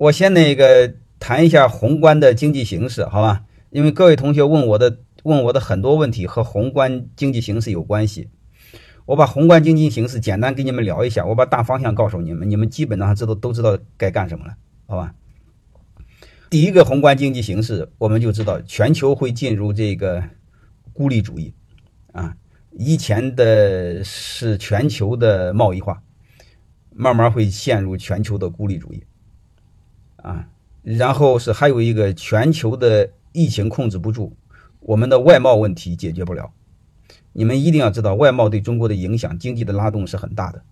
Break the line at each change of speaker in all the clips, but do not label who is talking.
我先那个谈一下宏观的经济形势，好吧？因为各位同学问我的问我的很多问题和宏观经济形势有关系，我把宏观经济形势简单跟你们聊一下，我把大方向告诉你们，你们基本上知道都知道该干什么了，好吧？第一个宏观经济形势，我们就知道全球会进入这个孤立主义，啊，以前的是全球的贸易化，慢慢会陷入全球的孤立主义。啊，然后是还有一个全球的疫情控制不住，我们的外贸问题解决不了。你们一定要知道，外贸对中国的影响、经济的拉动是很大的。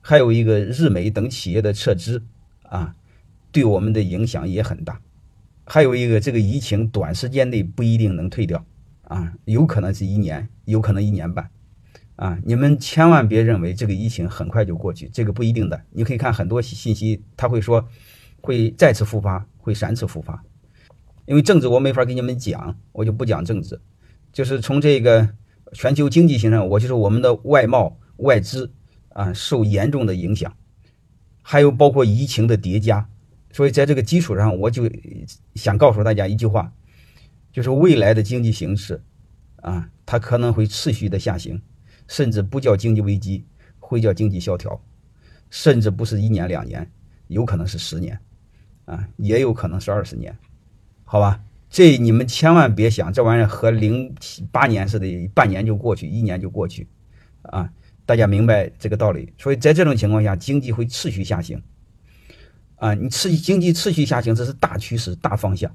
还有一个日美等企业的撤资啊，对我们的影响也很大。还有一个，这个疫情短时间内不一定能退掉啊，有可能是一年，有可能一年半啊。你们千万别认为这个疫情很快就过去，这个不一定的。你可以看很多信息，他会说。会再次复发，会三次复发，因为政治我没法给你们讲，我就不讲政治。就是从这个全球经济形势，我就是我们的外贸外资啊受严重的影响，还有包括疫情的叠加，所以在这个基础上，我就想告诉大家一句话，就是未来的经济形势啊，它可能会持续的下行，甚至不叫经济危机，会叫经济萧条，甚至不是一年两年，有可能是十年。啊，也有可能是二十年，好吧？这你们千万别想，这玩意儿和零八年似的，半年就过去，一年就过去，啊！大家明白这个道理。所以在这种情况下，经济会持续下行，啊，你持续经济持续下行，这是大趋势、大方向。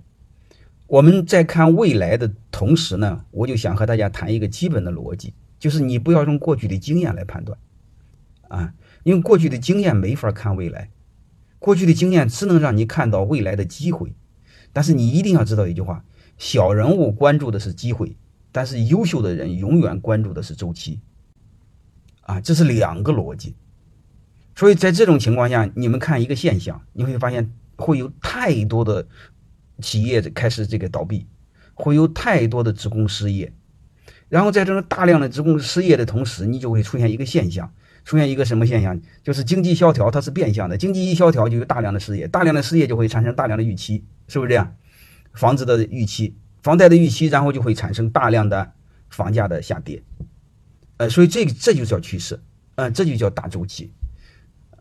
我们在看未来的同时呢，我就想和大家谈一个基本的逻辑，就是你不要用过去的经验来判断，啊，因为过去的经验没法看未来。过去的经验只能让你看到未来的机会，但是你一定要知道一句话：小人物关注的是机会，但是优秀的人永远关注的是周期。啊，这是两个逻辑。所以在这种情况下，你们看一个现象，你会发现会有太多的企业开始这个倒闭，会有太多的职工失业，然后在这种大量的职工失业的同时，你就会出现一个现象。出现一个什么现象？就是经济萧条，它是变相的。经济一萧条，就有大量的失业，大量的失业就会产生大量的预期，是不是这样？房子的预期、房贷的预期，然后就会产生大量的房价的下跌。呃，所以这个这就叫趋势，呃，这就叫大周期。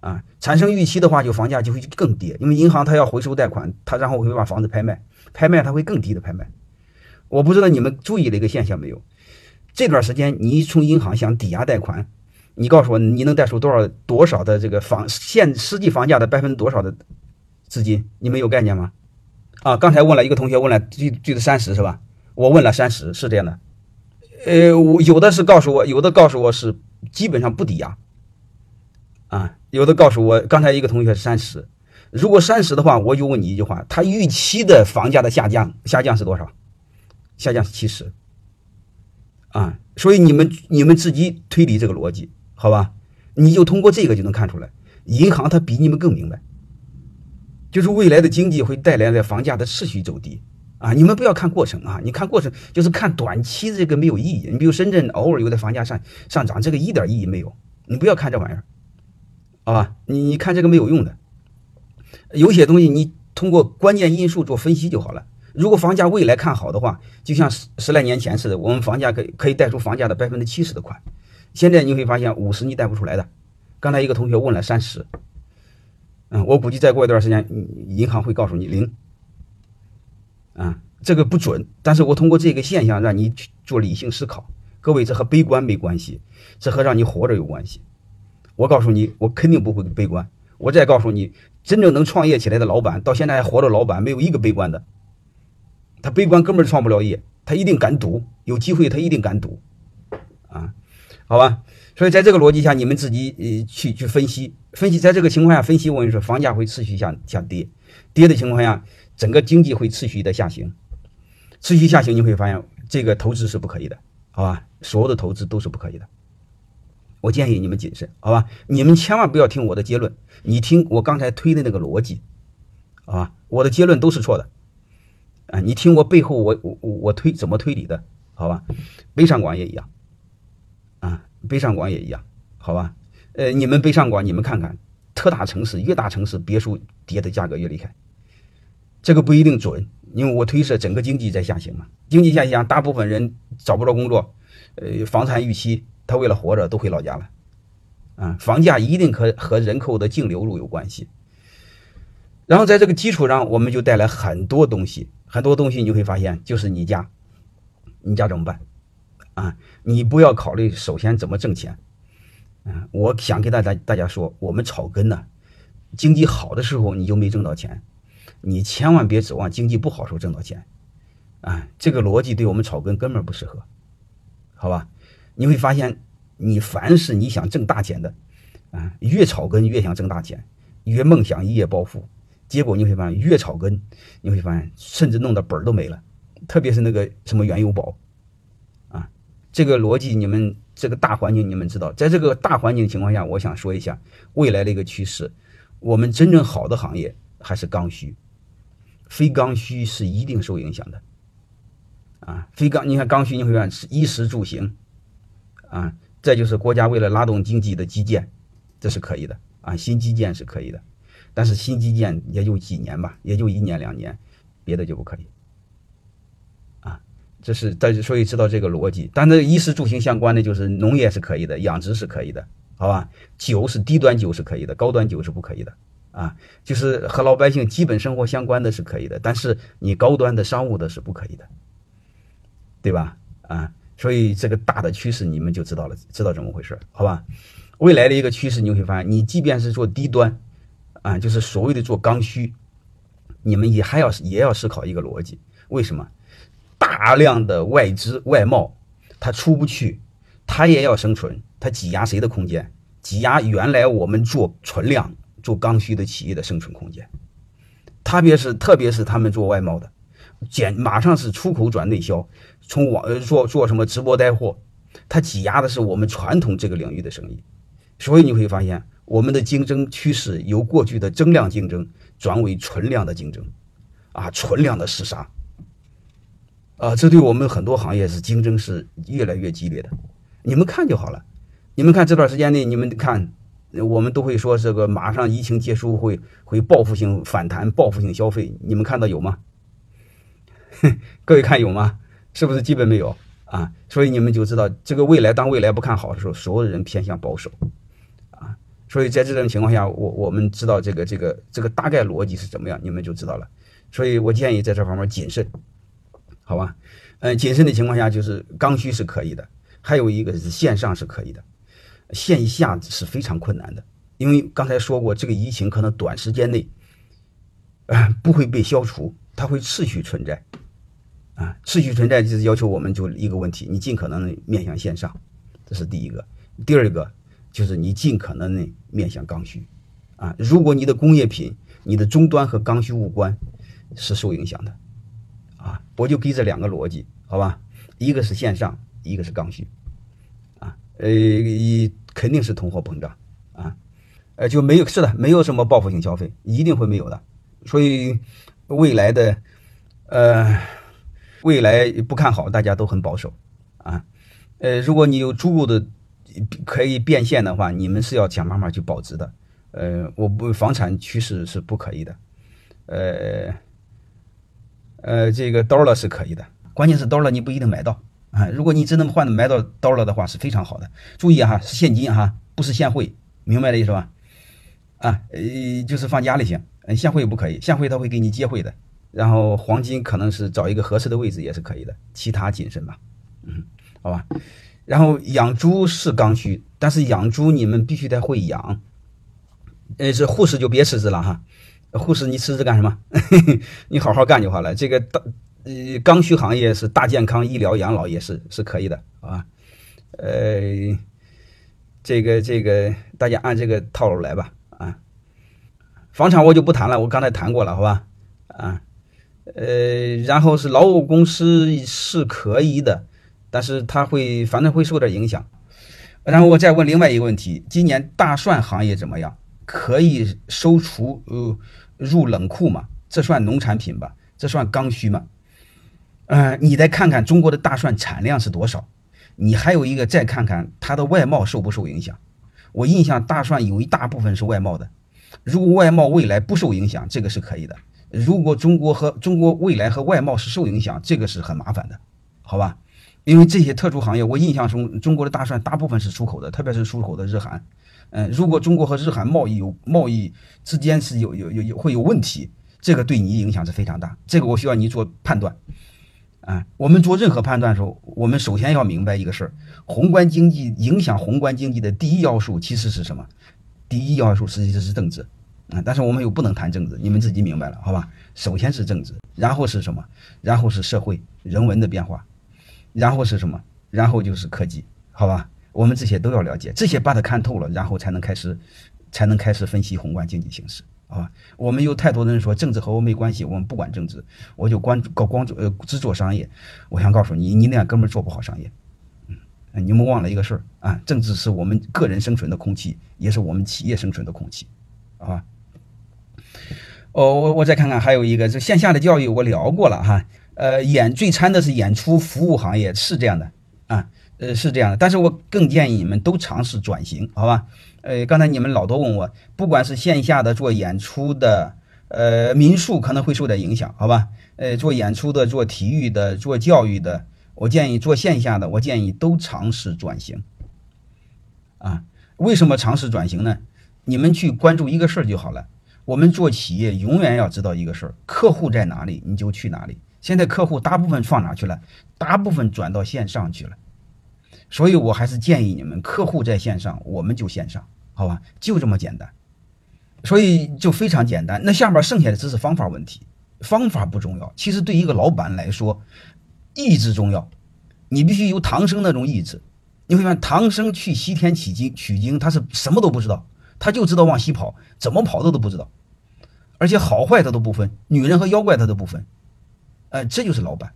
啊，产生预期的话，就房价就会更跌，因为银行它要回收贷款，它然后会把房子拍卖，拍卖它会更低的拍卖。我不知道你们注意了一个现象没有？这段时间你从银行想抵押贷款。你告诉我，你能贷出多少多少的这个房现实际房价的百分之多少的资金？你们有概念吗？啊，刚才问了一个同学问了，最最的三十是吧？我问了三十，是这样的。呃，我有的是告诉我，有的告诉我是基本上不抵押。啊，有的告诉我，刚才一个同学是三十。如果三十的话，我就问你一句话：他预期的房价的下降下降是多少？下降是七十。啊，所以你们你们自己推理这个逻辑。好吧，你就通过这个就能看出来，银行它比你们更明白，就是未来的经济会带来的房价的持续走低啊！你们不要看过程啊，你看过程就是看短期这个没有意义。你比如深圳偶尔有的房价上上涨，这个一点意义没有，你不要看这玩意儿，好吧？你你看这个没有用的，有些东西你通过关键因素做分析就好了。如果房价未来看好的话，就像十十来年前似的，我们房价可可以贷出房价的百分之七十的款。现在你会发现五十你贷不出来的。刚才一个同学问了三十，嗯，我估计再过一段时间，银行会告诉你零。啊，这个不准，但是我通过这个现象让你去做理性思考。各位，这和悲观没关系，这和让你活着有关系。我告诉你，我肯定不会悲观。我再告诉你，真正能创业起来的老板，到现在还活着，老板没有一个悲观的。他悲观根本创不了业，他一定敢赌，有机会他一定敢赌，好吧，所以在这个逻辑下，你们自己呃去去分析分析，在这个情况下分析，我跟你说，房价会持续下下跌，跌的情况下，整个经济会持续的下行，持续下行，你会发现这个投资是不可以的，好吧？所有的投资都是不可以的。我建议你们谨慎，好吧？你们千万不要听我的结论，你听我刚才推的那个逻辑，好吧，我的结论都是错的，啊，你听我背后我我我推怎么推理的，好吧？北上广也一样。北上广也一样，好吧？呃，你们北上广，你们看看，特大城市越大城市别墅跌的价格越厉害。这个不一定准，因为我推测整个经济在下行嘛，经济下行，大部分人找不着工作，呃，房产预期，他为了活着都回老家了，啊，房价一定和和人口的净流入有关系。然后在这个基础上，我们就带来很多东西，很多东西你就会发现，就是你家，你家怎么办？啊，你不要考虑首先怎么挣钱，嗯，我想给大家大家说，我们草根呢，经济好的时候你就没挣到钱。你千万别指望经济不好时候挣到钱，啊，这个逻辑对我们草根根本不适合，好吧？你会发现，你凡是你想挣大钱的，啊，越草根越想挣大钱，越梦想一夜暴富，结果你会发现越草根，你会发现甚至弄的本儿都没了，特别是那个什么原油宝，这个逻辑你们这个大环境你们知道，在这个大环境情况下，我想说一下未来的一个趋势，我们真正好的行业还是刚需。非刚需是一定受影响的，啊，非刚，你看刚需，你会看是衣食住行，啊，再就是国家为了拉动经济的基建，这是可以的，啊，新基建是可以的，但是新基建也就几年吧，也就一年两年，别的就不可以，这是大家所以知道这个逻辑，但是衣食住行相关的就是农业是可以的，养殖是可以的，好吧，酒是低端酒是可以的，高端酒是不可以的。啊，就是和老百姓基本生活相关的是可以的，但是你高端的商务的是不可以的，对吧？啊，所以这个大的趋势你们就知道了，知道怎么回事，好吧？未来的一个趋势你会发现，你即便是做低端，啊，就是所谓的做刚需，你们也还要也要思考一个逻辑，为什么？大量的外资外贸它出不去，它也要生存，它挤压谁的空间？挤压原来我们做存量。做刚需的企业的生存空间，特别是特别是他们做外贸的，减马上是出口转内销，从网做做什么直播带货，它挤压的是我们传统这个领域的生意，所以你会发现我们的竞争趋势由过去的增量竞争转为存量的竞争，啊，存量的厮杀，啊，这对我们很多行业是竞争是越来越激烈的，你们看就好了，你们看这段时间内你们看。我们都会说这个马上疫情结束会会报复性反弹、报复性消费，你们看到有吗？各位看有吗？是不是基本没有啊？所以你们就知道这个未来，当未来不看好的时候，所有的人偏向保守啊。所以在这种情况下，我我们知道这个这个这个大概逻辑是怎么样，你们就知道了。所以我建议在这方面谨慎，好吧？嗯，谨慎的情况下就是刚需是可以的，还有一个是线上是可以的。线下是非常困难的，因为刚才说过，这个疫情可能短时间内，啊不会被消除，它会持续存在，啊，持续存在就是要求我们就一个问题，你尽可能的面向线上，这是第一个，第二个就是你尽可能的面向刚需，啊，如果你的工业品、你的终端和刚需无关，是受影响的，我就给这两个逻辑，好吧，一个是线上，一个是刚需，啊，呃一。肯定是通货膨胀啊，呃，就没有是的，没有什么报复性消费，一定会没有的。所以未来的呃，未来不看好，大家都很保守啊。呃，如果你有足够的可以变现的话，你们是要想办法去保值的。呃，我不房产趋势是不可以的。呃呃，这个刀了是可以的，关键是刀了你不一定买到。啊，如果你真能换的买到刀了的话，是非常好的。注意哈，是现金哈，不是现汇，明白的意思吧？啊，呃，就是放家里行，现汇不可以，现汇他会给你接汇的。然后黄金可能是找一个合适的位置也是可以的，其他谨慎吧。嗯，好吧。然后养猪是刚需，但是养猪你们必须得会养。呃，是护士就别辞职了哈，护士你辞职干什么？你好好干就好了。这个大。呃，刚需行业是大健康、医疗、养老也是是可以的啊。呃，这个这个大家按这个套路来吧啊。房产我就不谈了，我刚才谈过了，好吧啊。呃，然后是劳务公司是可以的，但是它会反正会受点影响。然后我再问另外一个问题：今年大蒜行业怎么样？可以收储呃入冷库嘛？这算农产品吧？这算刚需吗？嗯，你再看看中国的大蒜产量是多少？你还有一个再看看它的外贸受不受影响？我印象大蒜有一大部分是外贸的，如果外贸未来不受影响，这个是可以的；如果中国和中国未来和外贸是受影响，这个是很麻烦的，好吧？因为这些特殊行业，我印象中中国的大蒜大部分是出口的，特别是出口的日韩。嗯，如果中国和日韩贸易有贸易之间是有有有有会有问题，这个对你影响是非常大。这个我需要你做判断。啊，我们做任何判断的时候，我们首先要明白一个事儿：宏观经济影响宏观经济的第一要素其实是什么？第一要素实际上是政治。啊，但是我们又不能谈政治，你们自己明白了，好吧？首先是政治，然后是什么？然后是社会人文的变化，然后是什么？然后就是科技，好吧？我们这些都要了解，这些把它看透了，然后才能开始，才能开始分析宏观经济形势。啊，我们有太多的人说政治和我没关系，我们不管政治，我就关注搞光做呃只做商业。我想告诉你，你那样根本做不好商业。嗯，你们忘了一个事儿啊，政治是我们个人生存的空气，也是我们企业生存的空气，啊。哦，我我再看看还有一个，这线下的教育我聊过了哈。呃，演最惨的是演出服务行业，是这样的啊，呃是这样的，但是我更建议你们都尝试转型，好吧？呃，刚才你们老多问我，不管是线下的做演出的，呃，民宿可能会受点影响，好吧？呃，做演出的、做体育的、做教育的，我建议做线下的，我建议都尝试转型。啊，为什么尝试转型呢？你们去关注一个事儿就好了。我们做企业永远要知道一个事儿：客户在哪里，你就去哪里。现在客户大部分放哪去了？大部分转到线上去了。所以，我还是建议你们，客户在线上，我们就线上，好吧？就这么简单。所以就非常简单。那下面剩下的只是方法问题，方法不重要。其实对一个老板来说，意志重要。你必须有唐僧那种意志。你会发现，唐僧去西天取经，取经他是什么都不知道，他就知道往西跑，怎么跑他都不知道，而且好坏他都不分，女人和妖怪他都不分。呃，这就是老板。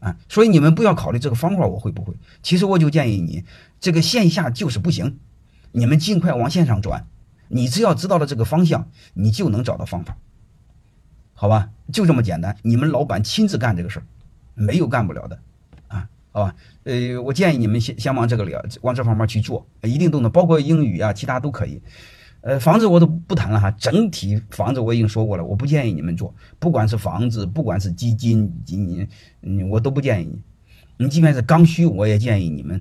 啊，所以你们不要考虑这个方法我会不会？其实我就建议你，这个线下就是不行，你们尽快往线上转。你只要知道了这个方向，你就能找到方法，好吧？就这么简单。你们老板亲自干这个事儿，没有干不了的，啊，好吧？呃，我建议你们先先往这个了，往这方面去做，一定都能，包括英语啊，其他都可以。呃，房子我都不谈了哈，整体房子我已经说过了，我不建议你们做，不管是房子，不管是基金，你嗯，我都不建议你。你即便是刚需，我也建议你们，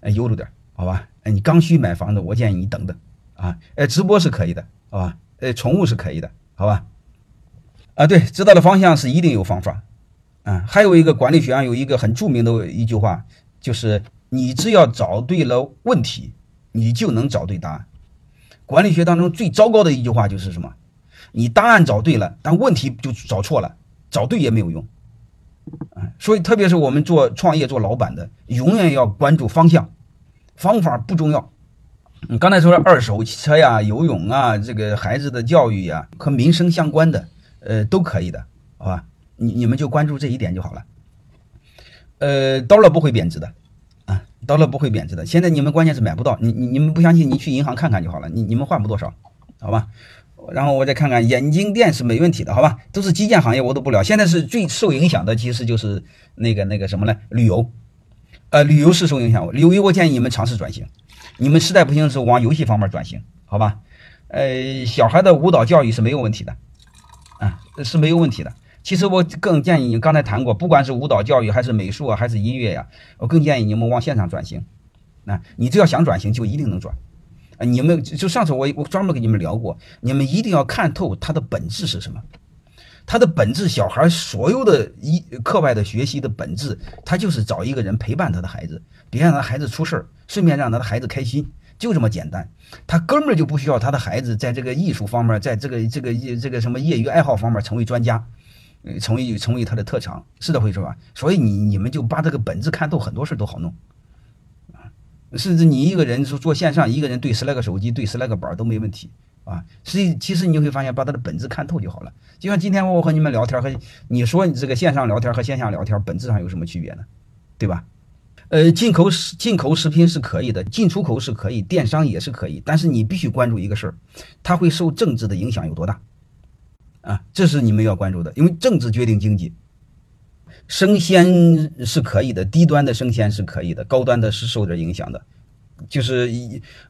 呃，悠着点，好吧？你刚需买房子，我建议你等等啊。呃，直播是可以的，好吧？呃，宠物是可以的，好吧？啊，对，知道的方向是一定有方法，啊，还有一个管理学上有一个很著名的一句话，就是你只要找对了问题，你就能找对答案。管理学当中最糟糕的一句话就是什么？你答案找对了，但问题就找错了，找对也没有用。啊，所以特别是我们做创业、做老板的，永远要关注方向，方法不重要。你刚才说的二手车呀、游泳啊、这个孩子的教育呀和民生相关的，呃，都可以的，好吧？你你们就关注这一点就好了。呃，刀了不会贬值的。到了不会贬值的。现在你们关键是买不到，你你你们不相信，你去银行看看就好了。你你们换不多少，好吧？然后我再看看眼镜店是没问题的，好吧？都是基建行业，我都不聊。现在是最受影响的，其实就是那个那个什么呢？旅游，呃，旅游是受影响。旅游我建议你们尝试转型，你们实在不行的时候往游戏方面转型，好吧？呃，小孩的舞蹈教育是没有问题的，啊，是没有问题的。其实我更建议你，刚才谈过，不管是舞蹈教育还是美术啊，还是音乐呀，我更建议你们往线上转型。那你只要想转型，就一定能转。啊，你们就上次我我专门跟你们聊过，你们一定要看透它的本质是什么。它的本质，小孩所有的一课外的学习的本质，他就是找一个人陪伴他的孩子，别让他孩子出事儿，顺便让他的孩子开心，就这么简单。他根本就不需要他的孩子在这个艺术方面，在这个这个业这个什么业余爱好方面成为专家。成为成为他的特长，是这回事吧？所以你你们就把这个本质看透，很多事都好弄啊。甚至你一个人说做线上，一个人对十来个手机，对十来个板都没问题啊。所以其实你就会发现，把它的本质看透就好了。就像今天我和你们聊天，和你说你这个线上聊天和线下聊天本质上有什么区别呢？对吧？呃，进口食进口食品是可以的，进出口是可以，电商也是可以，但是你必须关注一个事儿，它会受政治的影响有多大？啊，这是你们要关注的，因为政治决定经济。生鲜是可以的，低端的生鲜是可以的，高端的是受点影响的。就是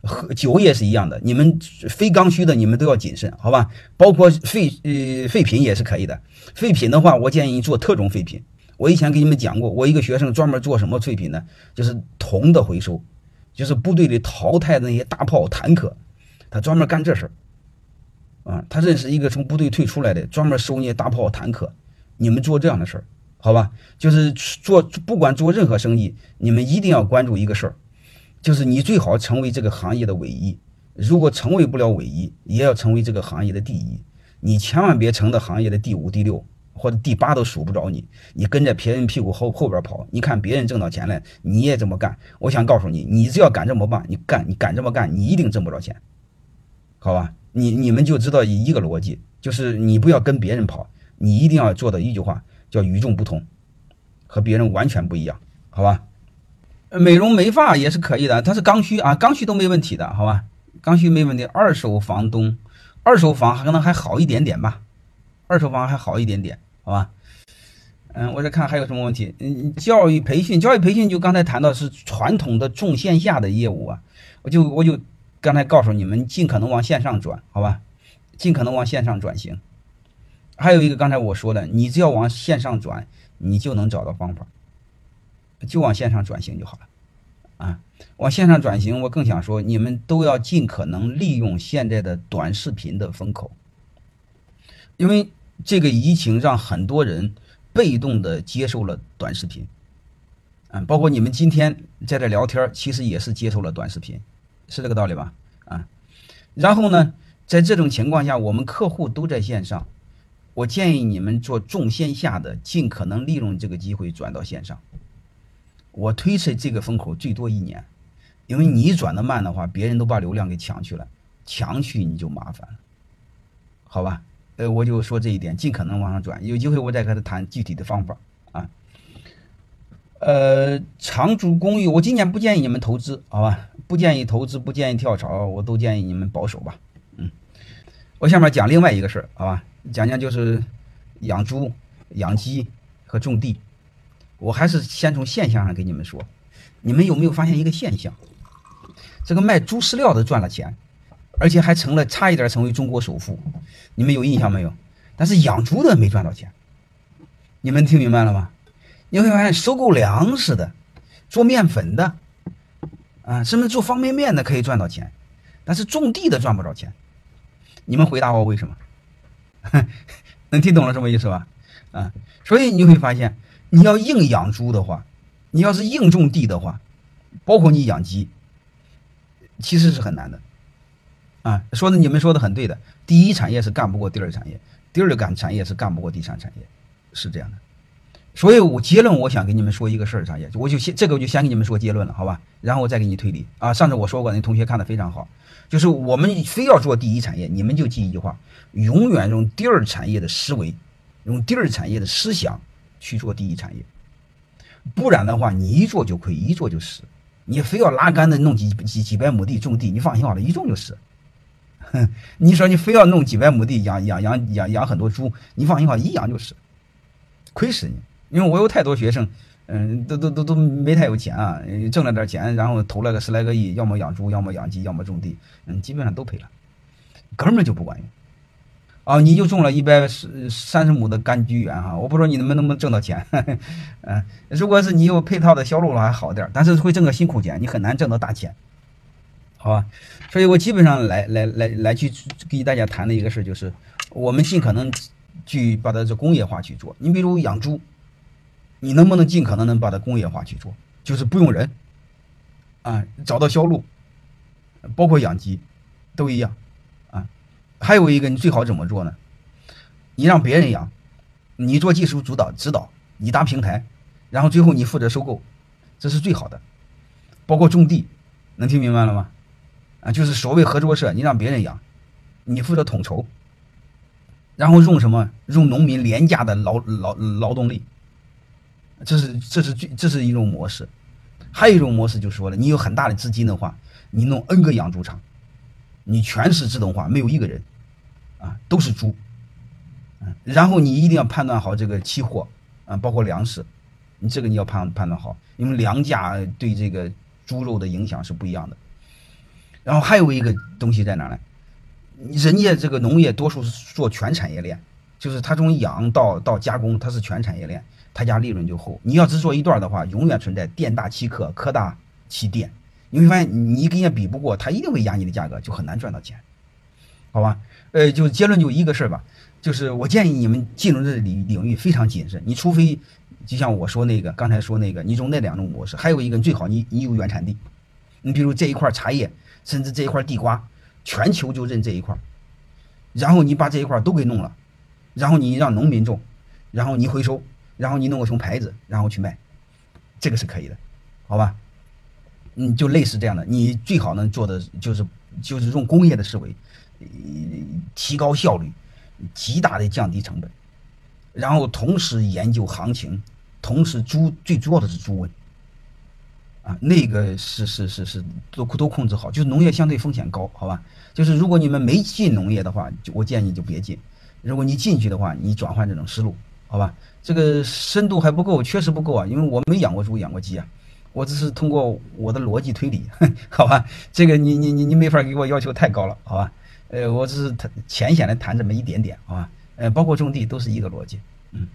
喝酒也是一样的，你们非刚需的你们都要谨慎，好吧？包括废呃废品也是可以的。废品的话，我建议你做特种废品。我以前给你们讲过，我一个学生专门做什么废品呢？就是铜的回收，就是部队里淘汰的那些大炮、坦克，他专门干这事儿。啊，他认识一个从部队退出来的，专门收那些大炮、坦克。你们做这样的事儿，好吧？就是做不管做任何生意，你们一定要关注一个事儿。就是你最好成为这个行业的唯一，如果成为不了唯一，也要成为这个行业的第一。你千万别成了行业的第五、第六或者第八都数不着你。你跟着别人屁股后后边跑，你看别人挣到钱了，你也这么干。我想告诉你，你只要敢这么办，你干，你敢这么干，你一定挣不着钱，好吧？你你们就知道一个逻辑，就是你不要跟别人跑，你一定要做到一句话，叫与众不同，和别人完全不一样，好吧？美容美发也是可以的，它是刚需啊，刚需都没问题的，好吧？刚需没问题。二手房东，二手房可能还好一点点吧，二手房还好一点点，好吧？嗯，我再看还有什么问题？嗯，教育培训，教育培训就刚才谈到是传统的重线下的业务啊，我就我就刚才告诉你们，尽可能往线上转，好吧？尽可能往线上转型。还有一个刚才我说的，你只要往线上转，你就能找到方法。就往线上转型就好了，啊，往线上转型，我更想说，你们都要尽可能利用现在的短视频的风口，因为这个疫情让很多人被动的接受了短视频，啊，包括你们今天在这聊天，其实也是接受了短视频，是这个道理吧？啊，然后呢，在这种情况下，我们客户都在线上，我建议你们做重线下的，尽可能利用这个机会转到线上。我推测这个风口最多一年，因为你转的慢的话，别人都把流量给抢去了，抢去你就麻烦了，好吧？呃，我就说这一点，尽可能往上转，有机会我再和他谈具体的方法。呃，长租公寓，我今年不建议你们投资，好吧？不建议投资，不建议跳槽，我都建议你们保守吧。嗯，我下面讲另外一个事儿，好吧？讲讲就是养猪、养鸡和种地。我还是先从现象上给你们说，你们有没有发现一个现象？这个卖猪饲料的赚了钱，而且还成了差一点成为中国首富，你们有印象没有？但是养猪的没赚到钱，你们听明白了吗？你会发现收购粮食的、做面粉的，啊，甚至做方便面的可以赚到钱，但是种地的赚不着钱。你们回答我为什么？能听懂了什么意思吧？啊，所以你会发现。你要硬养猪的话，你要是硬种地的话，包括你养鸡，其实是很难的，啊，说的你们说的很对的，第一产业是干不过第二产业，第二干产业是干不过第三产业，是这样的。所以我结论我想给你们说一个事儿，产业我就先这个我就先给你们说结论了，好吧？然后我再给你推理啊。上次我说过，那同学看的非常好，就是我们非要做第一产业，你们就记一句话：永远用第二产业的思维，用第二产业的思想。去做第一产业，不然的话，你一做就亏，一做就死。你非要拉杆子弄几几几百亩地种地，你放心好了，一种就死。哼，你说你非要弄几百亩地养养养养养很多猪，你放心好，一养就死，亏死你。因为我有太多学生，嗯，都都都都没太有钱啊，挣了点钱，然后投了个十来个亿，要么养猪，要么养鸡，要么种地，嗯，基本上都赔了，根本就不管用。啊，你就种了一百三三十亩的柑橘园哈，我不知道你能不能挣到钱，嗯，如果是你有配套的销路了还好点但是会挣个辛苦钱，你很难挣到大钱，好吧？所以我基本上来来来来去给大家谈的一个事就是，我们尽可能去把它这工业化去做。你比如养猪，你能不能尽可能能把它工业化去做？就是不用人，啊，找到销路，包括养鸡，都一样。啊还有一个，你最好怎么做呢？你让别人养，你做技术主导指导，你搭平台，然后最后你负责收购，这是最好的。包括种地，能听明白了吗？啊，就是所谓合作社，你让别人养，你负责统筹，然后用什么？用农民廉价的劳劳劳动力，这是这是最这是一种模式。还有一种模式就说了，你有很大的资金的话，你弄 N 个养猪场，你全是自动化，没有一个人。啊，都是猪，嗯，然后你一定要判断好这个期货，啊，包括粮食，你这个你要判判断好，因为粮价对这个猪肉的影响是不一样的。然后还有一个东西在哪呢？人家这个农业多数是做全产业链，就是他从养到到加工，它是全产业链，他家利润就厚。你要只做一段的话，永远存在店大欺客，客大欺店。你会发现你跟人家比不过，他一定会压你的价格，就很难赚到钱，好吧？呃，就结论就一个事儿吧，就是我建议你们进入这领领域非常谨慎。你除非就像我说那个刚才说那个，你用那两种模式，还有一个最好你你有原产地，你比如这一块茶叶，甚至这一块地瓜。全球就认这一块然后你把这一块都给弄了，然后你让农民种，然后你回收，然后你弄个什么牌子，然后去卖，这个是可以的，好吧？嗯，就类似这样的，你最好能做的就是就是用工业的思维，提高效率，极大的降低成本，然后同时研究行情，同时猪最主要的是猪瘟。啊，那个是是是是都都控制好，就是农业相对风险高，好吧？就是如果你们没进农业的话，就我建议就别进；如果你进去的话，你转换这种思路，好吧？这个深度还不够，确实不够啊，因为我没养过猪，养过鸡啊，我只是通过我的逻辑推理，好吧？这个你你你你没法给我要求太高了，好吧？呃，我只是谈浅显的谈这么一点点，好吧？呃，包括种地都是一个逻辑，嗯。